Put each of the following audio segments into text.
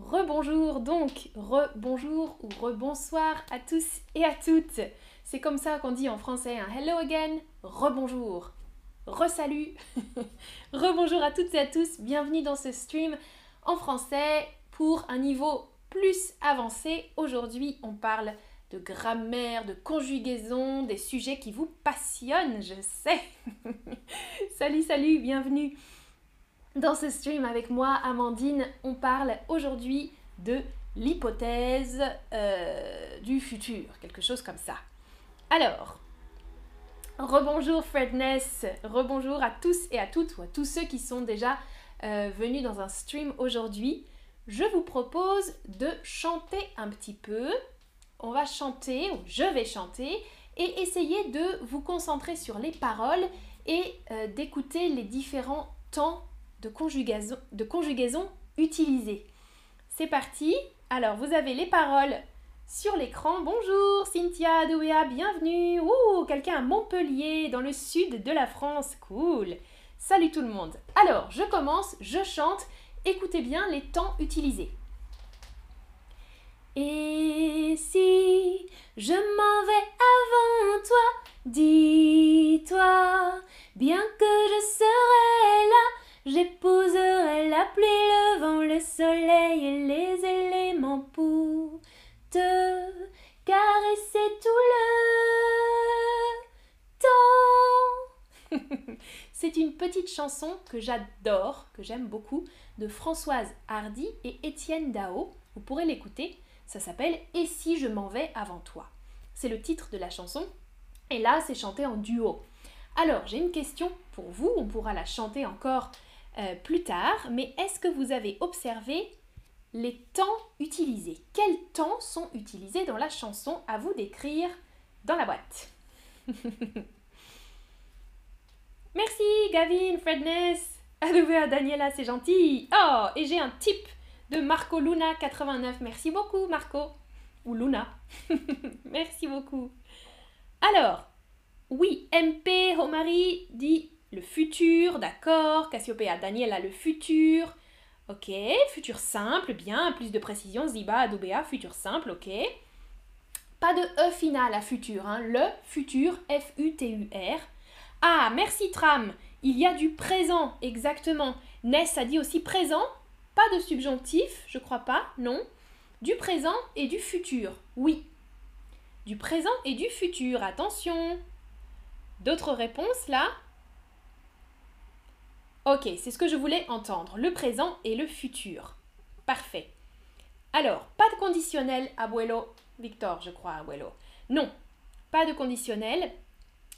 rebonjour donc, rebonjour ou rebonsoir à tous et à toutes. C'est comme ça qu'on dit en français un hello again, rebonjour, resalut, rebonjour à toutes et à tous, bienvenue dans ce stream en français pour un niveau plus avancé. Aujourd'hui, on parle de grammaire, de conjugaison, des sujets qui vous passionnent, je sais. salut, salut, bienvenue. Dans ce stream avec moi, Amandine, on parle aujourd'hui de l'hypothèse euh, du futur, quelque chose comme ça. Alors, rebonjour Fredness, rebonjour à tous et à toutes, ou à tous ceux qui sont déjà euh, venus dans un stream aujourd'hui. Je vous propose de chanter un petit peu. On va chanter, ou je vais chanter, et essayer de vous concentrer sur les paroles et euh, d'écouter les différents temps de conjugaison, utilisée. C'est parti. Alors, vous avez les paroles sur l'écran. Bonjour Cynthia Douéa, bienvenue. Ouh, quelqu'un à Montpellier, dans le sud de la France. Cool. Salut tout le monde. Alors, je commence, je chante. Écoutez bien les temps utilisés. Et si je m'en vais avant toi, dis-toi bien que je serai là J'épouserai la pluie, le vent, le soleil et les éléments pour te caresser tout le temps. C'est une petite chanson que j'adore, que j'aime beaucoup, de Françoise Hardy et Étienne Dao. Vous pourrez l'écouter. Ça s'appelle Et si je m'en vais avant toi? C'est le titre de la chanson. Et là, c'est chanté en duo. Alors, j'ai une question pour vous. On pourra la chanter encore euh, plus tard, mais est-ce que vous avez observé les temps utilisés? Quels temps sont utilisés dans la chanson À vous d'écrire dans la boîte? Merci Gavin, Fredness. À Daniela, c'est gentil. Oh, et j'ai un tip de Marco Luna 89. Merci beaucoup Marco. Ou Luna. Merci beaucoup. Alors, oui, MP Romari dit le futur, d'accord. Cassiopeia, Daniel a le futur. Ok, futur simple, bien, plus de précision. Ziba, Adobea, futur simple, ok. Pas de E final à futur, hein. le futur, F-U-T-U-R. Ah, merci Tram, il y a du présent, exactement. Ness a dit aussi présent, pas de subjonctif, je crois pas, non. Du présent et du futur, oui. Du présent et du futur, attention. D'autres réponses là? Ok, c'est ce que je voulais entendre, le présent et le futur. Parfait. Alors, pas de conditionnel, abuelo. Victor, je crois, abuelo. Non, pas de conditionnel,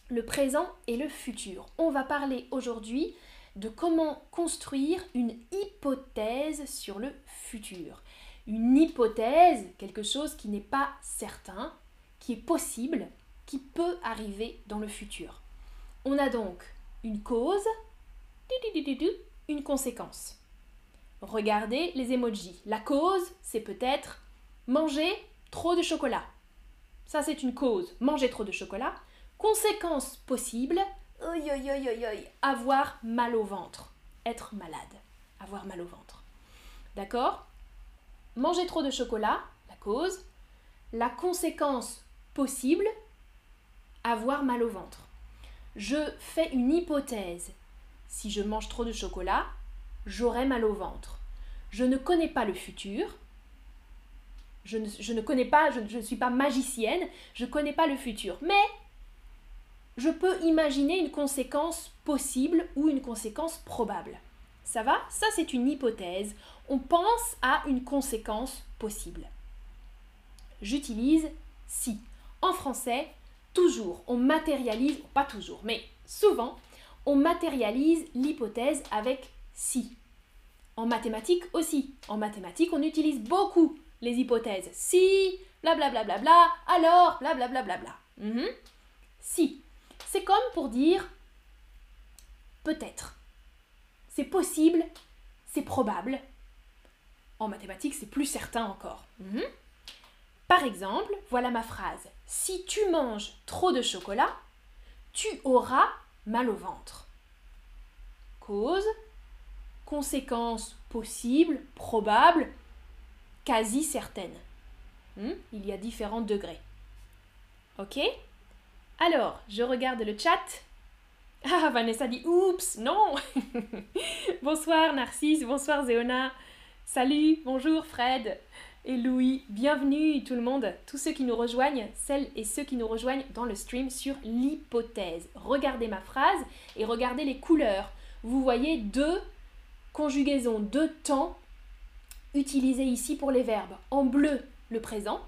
le présent et le futur. On va parler aujourd'hui de comment construire une hypothèse sur le futur. Une hypothèse, quelque chose qui n'est pas certain, qui est possible, qui peut arriver dans le futur. On a donc une cause, une conséquence. Regardez les emojis. La cause, c'est peut-être manger trop de chocolat. Ça, c'est une cause. Manger trop de chocolat. Conséquence possible, avoir mal au ventre. Être malade. Avoir mal au ventre. D'accord? Manger trop de chocolat, la cause. La conséquence possible, avoir mal au ventre. Je fais une hypothèse si je mange trop de chocolat, j'aurai mal au ventre. Je ne connais pas le futur. Je ne, connais pas, je ne suis pas magicienne, je ne connais pas le futur. Mais je peux imaginer une conséquence possible ou une conséquence probable. Ça va? Ça, c'est une hypothèse. On pense à une conséquence possible. J'utilise si. En français, toujours, on matérialise, pas toujours, mais souvent, on matérialise l'hypothèse avec si. En mathématiques aussi. En mathématiques, on utilise beaucoup les hypothèses. Si, blablabla, bla, bla, bla, alors, blablabla. Bla, bla, bla. Si. C'est comme pour dire peut-être. C'est possible, c'est probable. En mathématiques, c'est plus certain encore. Mhm. Par exemple, voilà ma phrase. Si tu manges trop de chocolat, tu auras mal au ventre. Cause, conséquence possible, probable, quasi certaine. Hmm? Il y a différents degrés. Ok? Alors, je regarde le chat. Ah, Vanessa dit Oups, non Bonsoir Narcisse, bonsoir Zéona. Salut, bonjour Fred et Louis. Bienvenue tout le monde, tous ceux qui nous rejoignent, celles et ceux qui nous rejoignent dans le stream sur l'hypothèse. Regardez ma phrase et regardez les couleurs. Vous voyez deux conjugaisons, deux temps utilisés ici pour les verbes. En bleu, le présent,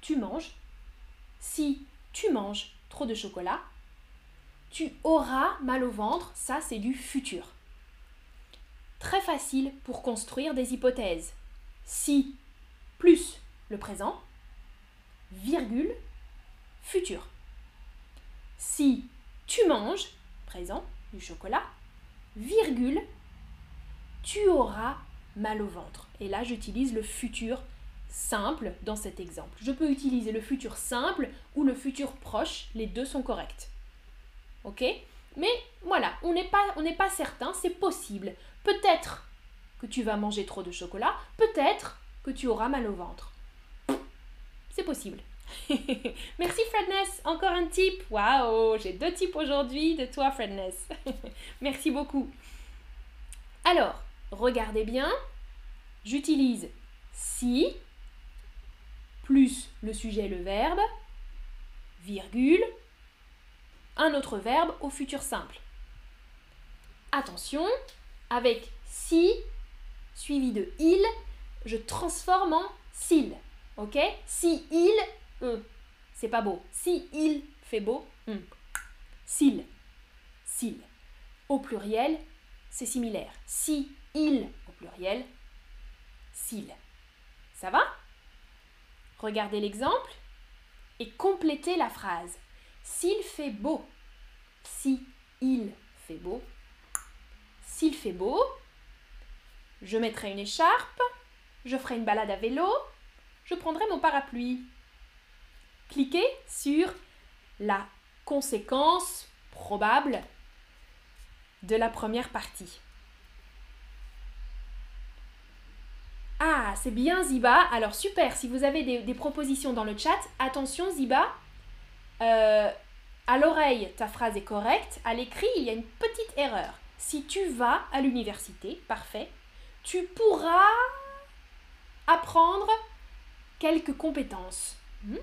tu manges. Si tu manges trop de chocolat, tu auras mal au ventre, ça c'est du futur. Très facile pour construire des hypothèses. Si plus le présent, virgule, futur. Si tu manges, présent, du chocolat, virgule, tu auras mal au ventre. Et là, j'utilise le futur simple dans cet exemple. Je peux utiliser le futur simple ou le futur proche, les deux sont corrects. Ok? Mais voilà, on n'est pas, pas certain, c'est possible. Peut-être que tu vas manger trop de chocolat, peut-être que tu auras mal au ventre. C'est possible. Merci Fredness, encore un type. Waouh, j'ai deux types aujourd'hui de toi Fredness. Merci beaucoup. Alors, regardez bien, j'utilise si plus le sujet et le verbe, virgule, un autre verbe au futur simple. Attention, avec si suivi de il, je transforme en s'il. Ok? Si il, c'est pas beau. Si il fait beau, s'il, s'il. Au pluriel, c'est similaire. Si il au pluriel, s'il. Ça va? Regardez l'exemple et complétez la phrase. S'il fait beau, si il fait beau, s'il fait beau, je mettrai une écharpe, je ferai une balade à vélo, je prendrai mon parapluie. Cliquez sur la conséquence probable de la première partie. Ah, c'est bien Ziba. Alors super, si vous avez des, propositions dans le chat, attention Ziba, euh, à l'oreille, ta phrase est correcte, à l'écrit, il y a une petite erreur. Si tu vas à l'université, parfait, tu pourras apprendre quelques compétences. Hmm?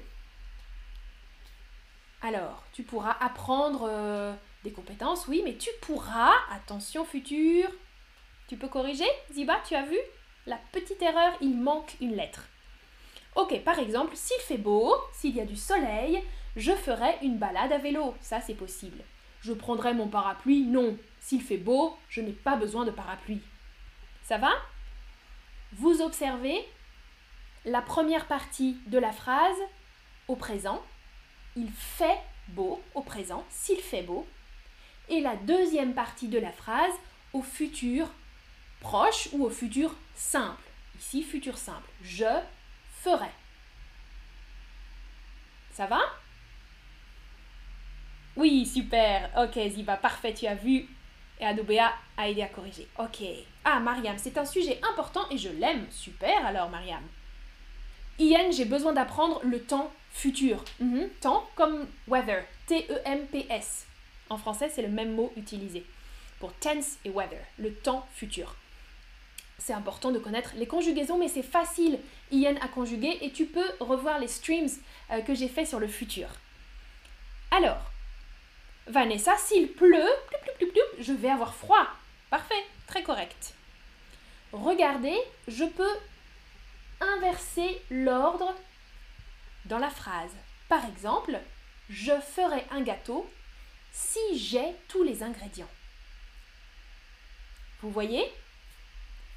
Alors, tu pourras apprendre euh, des compétences, oui, mais tu pourras, attention futur, tu peux corriger? Ziba, tu as vu? La petite erreur, il manque une lettre. Ok, par exemple, s'il fait beau, s'il y a du soleil, je ferai une balade à vélo. Ça, c'est possible. Je prendrai mon parapluie? Non. S'il fait beau, je n'ai pas besoin de parapluie. Ça va? Vous observez la première partie de la phrase au présent. Il fait beau au présent, s'il fait beau. Et la deuxième partie de la phrase au futur proche ou au futur simple. Ici, futur simple. Je ferai. Ça va? Oui, super. Ok, Ziba, parfait, tu as vu. Et Adobea a aidé à corriger. Ok. Ah, Mariam, c'est un sujet important et je l'aime. Super alors, Mariam. Ian, j'ai besoin d'apprendre le temps futur. Mhm. Temps comme weather. T-E-M-P-S. En français, c'est le même mot utilisé pour tense et weather, le temps futur c'est important de connaître les conjugaisons, mais c'est facile, Ian, à conjuguer et tu peux revoir les streams euh, que j'ai fait sur le futur. Alors, Vanessa, s'il pleut, je vais avoir froid. Parfait, très correct. Regardez, je peux inverser l'ordre dans la phrase. Par exemple, je ferai un gâteau si j'ai tous les ingrédients. Vous voyez?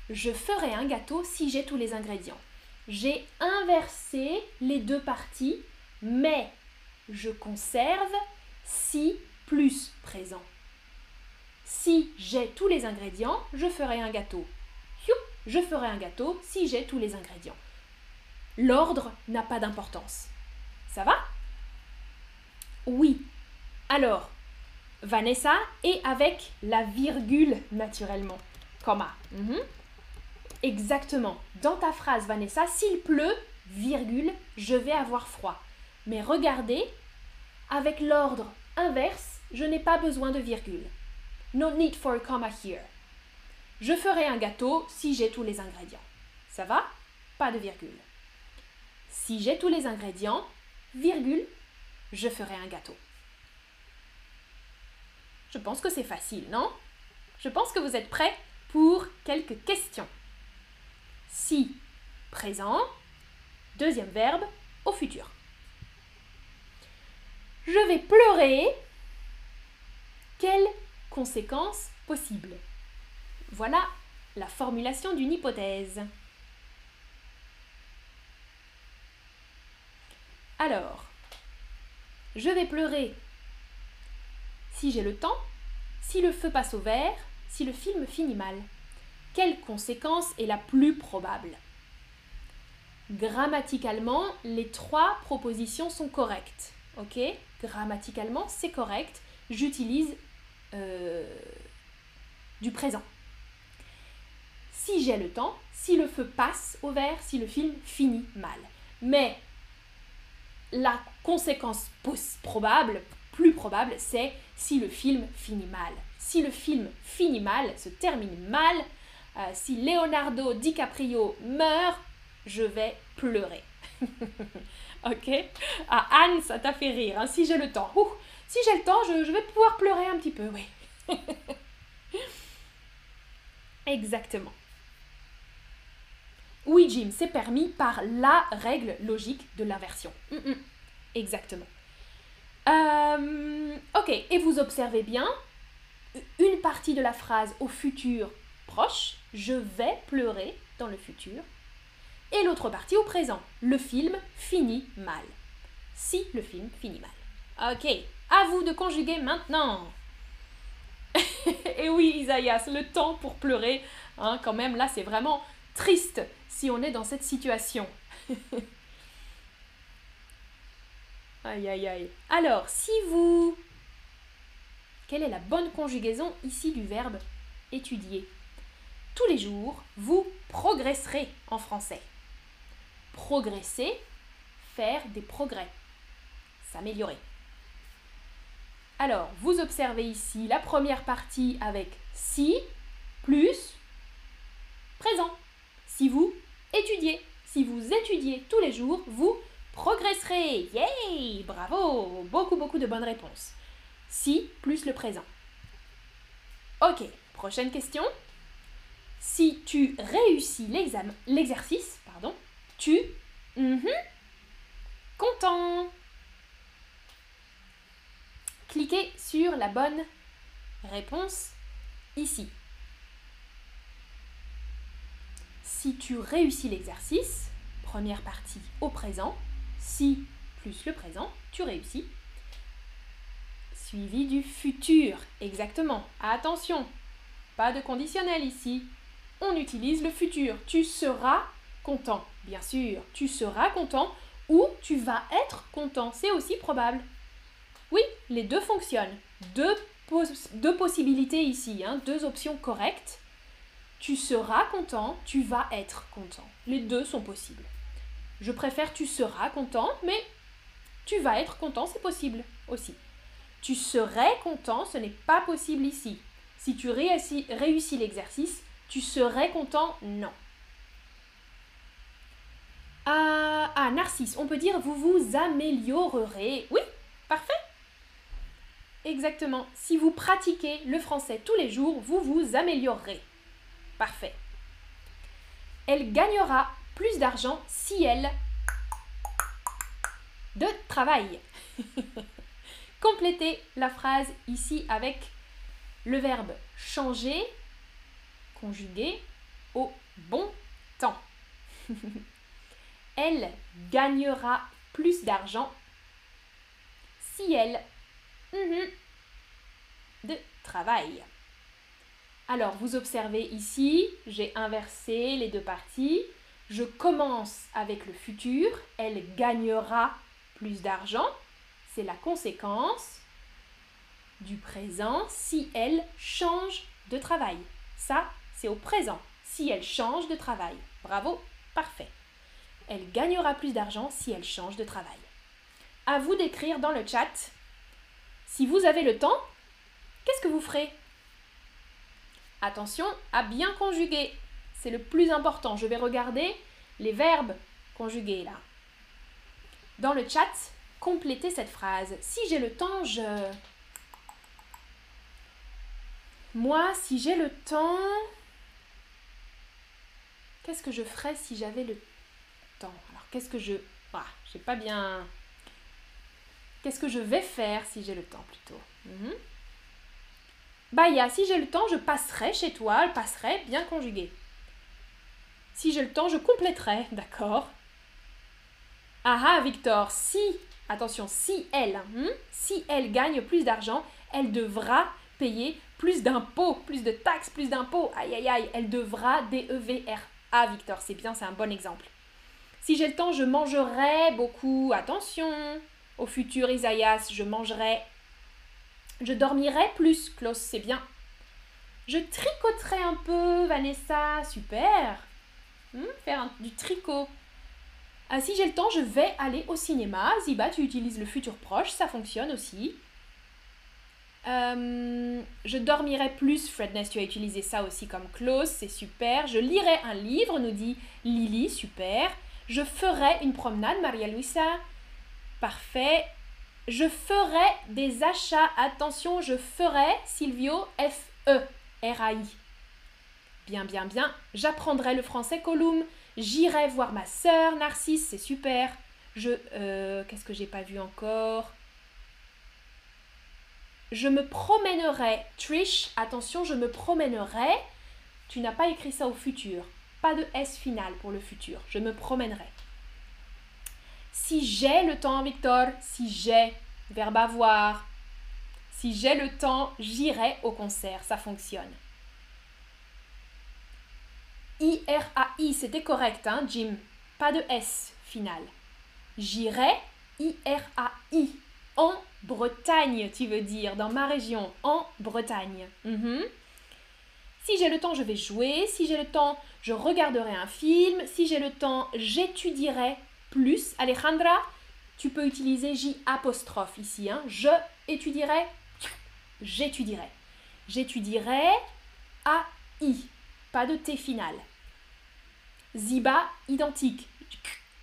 Je ferai un gâteau si j'ai tous les ingrédients. J'ai inversé les deux parties, mais je conserve si plus présent. Si j'ai tous les ingrédients, je ferai un gâteau. Je ferai un gâteau si j'ai tous les ingrédients. L'ordre n'a pas d'importance. Ça va? Oui. Alors, Vanessa est avec la virgule naturellement. Comma. Mhm. Exactement. Dans ta phrase, Vanessa, s'il pleut, virgule, je vais avoir froid. Mais regardez, avec l'ordre inverse, je n'ai pas besoin de virgule. No need for a comma here. Je ferai un gâteau si j'ai tous les ingrédients. Ça va? Pas de virgule. Si j'ai tous les ingrédients, virgule, je ferai un gâteau. Je pense que c'est facile, non? Je pense que vous êtes prêts pour quelques questions. Si, présent, deuxième verbe, au futur. Je vais pleurer. Quelles conséquences possibles? Voilà la formulation d'une hypothèse. Alors, je vais pleurer si j'ai le temps, si le feu passe au vert, si le film finit mal. Quelle conséquence est la plus probable? Grammaticalement, les trois propositions sont correctes. Ok? Grammaticalement, c'est correct. J'utilise euh, du présent. Si j'ai le temps, si le feu passe au vert, si le film finit mal. Mais la conséquence probable, plus probable, c'est si le film finit mal. Si le film finit mal, se termine mal, euh, si Leonardo DiCaprio meurt, je vais pleurer. ok? Ah, Anne, ça t'a fait rire. Hein, si j'ai le temps. Si j'ai le temps, je, vais pouvoir pleurer un petit peu, oui. Exactement. Oui, Jim, c'est permis par la règle logique de l'inversion. Mm, mm. Exactement. Euh, ok, et vous observez bien une partie de la phrase au futur proche, je vais pleurer dans le futur, et l'autre partie au présent, le film finit mal. Si le film finit mal. Ok, à vous de conjuguer maintenant. et oui, Isaïas, le temps pour pleurer, hein, quand même, là c'est vraiment triste si on est dans cette situation. aïe aïe aïe. Alors, si vous... Quelle est la bonne conjugaison ici du verbe étudier? Tous les jours, vous progresserez en français. Progresser, faire des progrès, s'améliorer. Alors, vous observez ici la première partie avec si plus présent. Si vous étudiez, si vous étudiez tous les jours, vous progresserez. Yay Bravo Beaucoup, beaucoup de bonnes réponses. Si plus le présent. Ok, prochaine question. Si tu réussis l'exercice, pardon, tu... Mhm, content. Cliquez sur la bonne réponse ici. Si tu réussis l'exercice, première partie au présent, si plus le présent, tu réussis. Suivi du futur, exactement. Attention, pas de conditionnel ici. On utilise le futur. Tu seras content, bien sûr. Tu seras content ou tu vas être content. C'est aussi probable. Oui, les deux fonctionnent. Deux, possibilités ici, hein. deux options correctes. Tu seras content, tu vas être content. Les deux sont possibles. Je préfère tu seras content, mais tu vas être content, c'est possible aussi. Tu serais content, ce n'est pas possible ici. Si tu réussis, réussis l'exercice, tu serais content, non. Ah, ah, Narcisse, on peut dire vous vous améliorerez. Oui, parfait. Exactement. Si vous pratiquez le français tous les jours, vous vous améliorerez. Parfait. Elle gagnera plus d'argent si elle de travail. Complétez la phrase ici avec le verbe changer conjugué au bon temps. elle gagnera plus d'argent si elle de travail. Alors, vous observez ici, j'ai inversé les deux parties. Je commence avec le futur, elle gagnera plus d'argent, c'est la conséquence du présent si elle change de travail. Ça, c'est au présent. si elle change de travail. Bravo, parfait. Elle gagnera plus d'argent si elle change de travail. À vous d'écrire dans le chat. Si vous avez le temps, qu'est-ce que vous ferez? Attention à bien conjuguer. C'est le plus important. Je vais regarder les verbes conjugués là. Dans le chat, complétez cette phrase. Si j'ai le temps, je... Moi, si j'ai le temps... Qu'est-ce que je ferais si j'avais le temps? Alors, qu'est-ce que je... Ah, j'ai pas bien... Qu'est-ce que je vais faire si j'ai le temps plutôt mhm. Bah, a si j'ai le temps, je passerai chez toi, je passerai bien conjugué. Si j'ai le temps, je compléterai, d'accord Ah ah, Victor, si, attention, si elle, hmm, si elle gagne plus d'argent, elle devra payer plus d'impôts, plus de taxes, plus d'impôts. Aïe aïe aïe, elle devra D-E-V-R-A, Victor, c'est bien, c'est un bon exemple. Si j'ai le temps, je mangerai beaucoup. Attention, au futur Isaïas, je mangerai je dormirai plus, Klaus, c'est bien. Je tricoterai un peu, Vanessa, super. Hmm, faire du tricot. Ah, si j'ai le temps, je vais aller au cinéma. Ziba, tu utilises le futur proche, ça fonctionne aussi. Euh, je dormirai plus, Fredness, tu as utilisé ça aussi comme clause, c'est super. Je lirai un livre, nous dit Lily, super. Je ferai une promenade, Maria Luisa. Parfait. Je ferai des achats. Attention, je ferai, Silvio, F-E, R-A-I. Bien, bien, bien. J'apprendrai le français, Colum. J'irai voir ma sœur, Narcisse, c'est super. Je. Euh, Qu'est-ce que j'ai pas vu encore? Je me promènerai. Trish, attention, je me promènerai. Tu n'as pas écrit ça au futur. Pas de S final pour le futur. Je me promènerai. Si j'ai le temps, Victor, si j'ai, verbe avoir, si j'ai le temps, j'irai au concert, ça fonctionne. I-R-A-I, c'était correct, hein, Jim? Pas de S final. J'irai, I-R-A-I, en Bretagne, tu veux dire, dans ma région, en Bretagne. Mhm. Si j'ai le temps, je vais jouer. Si j'ai le temps, je regarderai un film. Si j'ai le temps, j'étudierai plus. Alejandra, tu peux utiliser J apostrophe ici. Hein. Je étudierai, j'étudierai. J'étudierai A-I, pas de T final. Ziba, identique.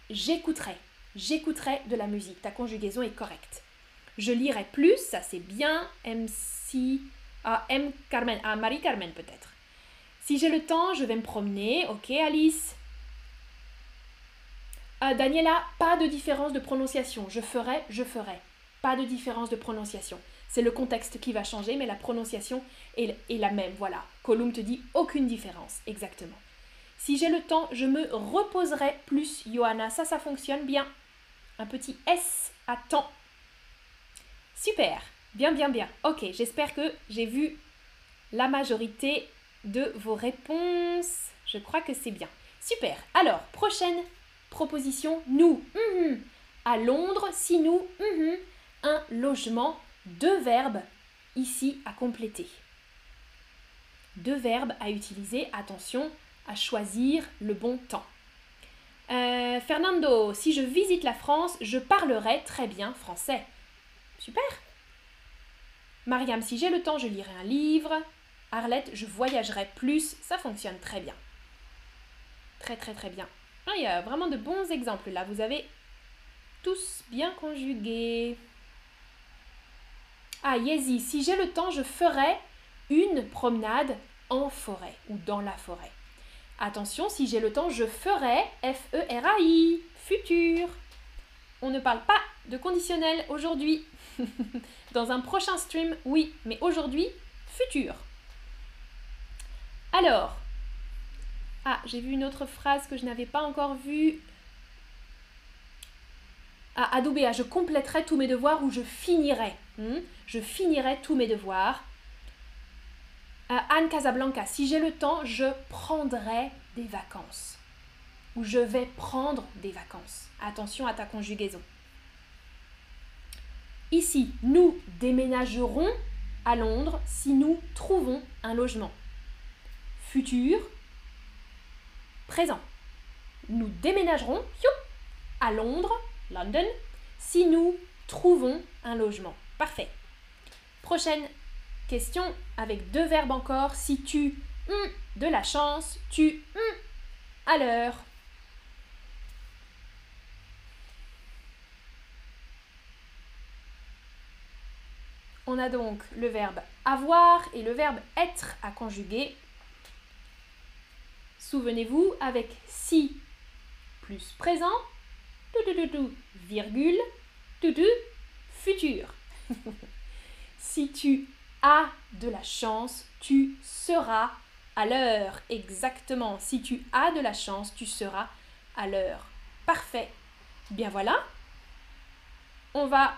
J'écouterai. J'écouterai de la musique. Ta conjugaison est correcte. Je lirai plus, ça c'est bien. MC, ah, M Carmen, ah, Marie Carmen peut-être. Si j'ai le temps, je vais me promener. Ok, Alice. Euh, Daniela, pas de différence de prononciation. Je ferai, je ferai. Pas de différence de prononciation. C'est le contexte qui va changer, mais la prononciation est, la même. Voilà. Colum te dit aucune différence. Exactement. Si j'ai le temps, je me reposerai plus, Johanna. Ça, ça fonctionne bien. Un petit S à temps. Super. Bien, bien, bien. Ok, j'espère que j'ai vu la majorité de vos réponses. Je crois que c'est bien. Super. Alors, prochaine Proposition nous. Mhm. À Londres, si nous. Mhm. Un logement. Deux verbes ici à compléter. Deux verbes à utiliser. Attention à choisir le bon temps. Euh, Fernando, si je visite la France, je parlerai très bien français. Super. Mariam, si j'ai le temps, je lirai un livre. Arlette, je voyagerai plus. Ça fonctionne très bien. Très très très bien. Il y a vraiment de bons exemples là. Vous avez tous bien conjugué. Ah, Yezi, si j'ai le temps, je ferai une promenade en forêt ou dans la forêt. Attention, si j'ai le temps, je ferai F-E-R-A-I, futur. On ne parle pas de conditionnel aujourd'hui. Dans un prochain stream, oui, mais aujourd'hui, futur. Alors, ah, j'ai vu une autre phrase que je n'avais pas encore vue. Ah, Adoubéa, je compléterai tous mes devoirs ou je finirai. Hmm? Je finirai tous mes devoirs. Ah, Anne Casablanca, si j'ai le temps, je prendrai des vacances. Ou je vais prendre des vacances. Attention à ta conjugaison. Ici, nous déménagerons à Londres si nous trouvons un logement. Futur, présent. Nous déménagerons à Londres, London, si nous trouvons un logement. Parfait. Prochaine question avec deux verbes encore. Si tu hum, de la chance, tu hum, à l'heure. On a donc le verbe avoir et le verbe être à conjuguer. Souvenez-vous, avec si plus présent, tout, virgule, tout, futur. si tu as de la chance, tu seras à l'heure. Exactement. Si tu as de la chance, tu seras à l'heure. Parfait. Bien voilà. On va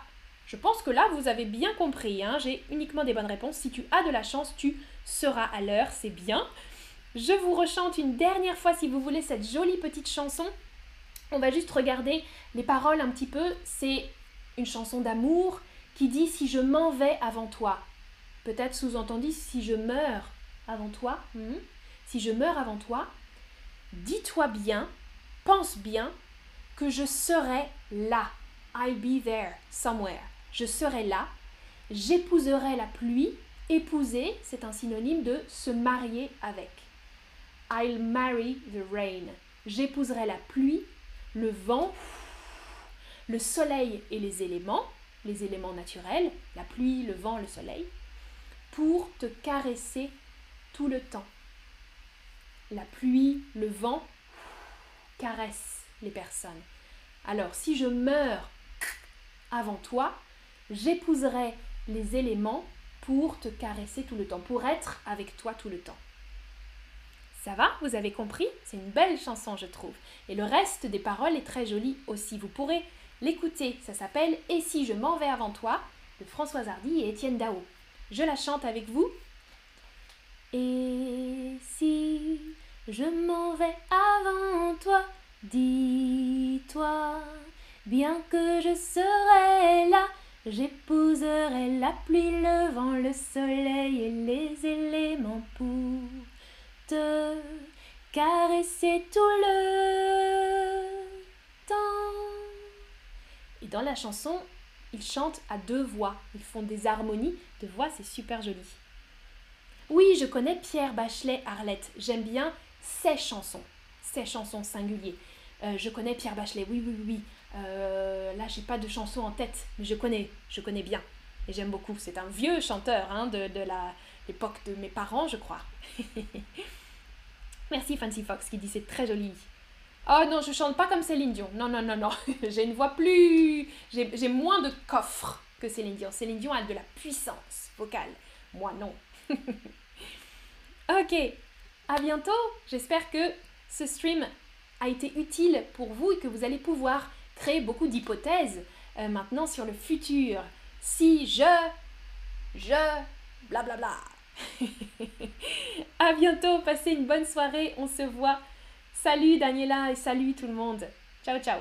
je pense que là, vous avez bien compris. Hein. J'ai uniquement des bonnes réponses. Si tu as de la chance, tu seras à l'heure. C'est bien. Je vous rechante une dernière fois, si vous voulez, cette jolie petite chanson. On va juste regarder les paroles un petit peu. C'est une chanson d'amour qui dit Si je m'en vais avant toi. Peut-être sous-entendu si je meurs avant toi. Hmm. Si je meurs avant toi, dis-toi bien, pense bien que je serai là. I'll be there somewhere je serai là, j'épouserai la pluie. Épouser, c'est un synonyme de se marier avec. I'll marry the rain. J'épouserai la pluie, le vent, le soleil et les éléments, les éléments naturels, la pluie, le vent, le soleil, pour te caresser tout le temps. La pluie, le vent caressent les personnes. Alors, si je meurs avant toi, j'épouserai les éléments pour te caresser tout le temps, pour être avec toi tout le temps. Ça va Vous avez compris? C'est une belle chanson, je trouve. Et le reste des paroles est très joli aussi. Vous pourrez l'écouter. Ça s'appelle Et si je m'en vais avant toi de Françoise Hardy et Étienne Dao. Je la chante avec vous. Et si je m'en vais avant toi, dis-toi bien que je serai là J'épouserai la pluie, le vent, le soleil et les éléments pour caresser tout le temps. Et dans la chanson, ils chantent à deux voix. Ils font des harmonies de voix, c'est super joli. Oui, je connais Pierre Bachelet Arlette. J'aime bien ses chansons, ses chansons singuliers. Euh, je connais Pierre Bachelet, oui, oui, oui. Euh, là, j'ai pas de chanson en tête, mais je connais, je connais bien. Et j'aime beaucoup. C'est un vieux chanteur hein, de, de l'époque de mes parents, je crois. Merci Fancy Fox qui dit c'est très joli. Oh non, je chante pas comme Céline Dion. Non, non, non, non. j'ai une voix plus. J'ai moins de coffre que Céline Dion. Céline Dion a de la puissance vocale. Moi, non. ok. À bientôt. J'espère que ce stream a été utile pour vous et que vous allez pouvoir créer beaucoup d'hypothèses euh, maintenant sur le futur. Si je, je, blablabla. à bientôt, passez une bonne soirée, on se voit. Salut Daniela et salut tout le monde. Ciao ciao.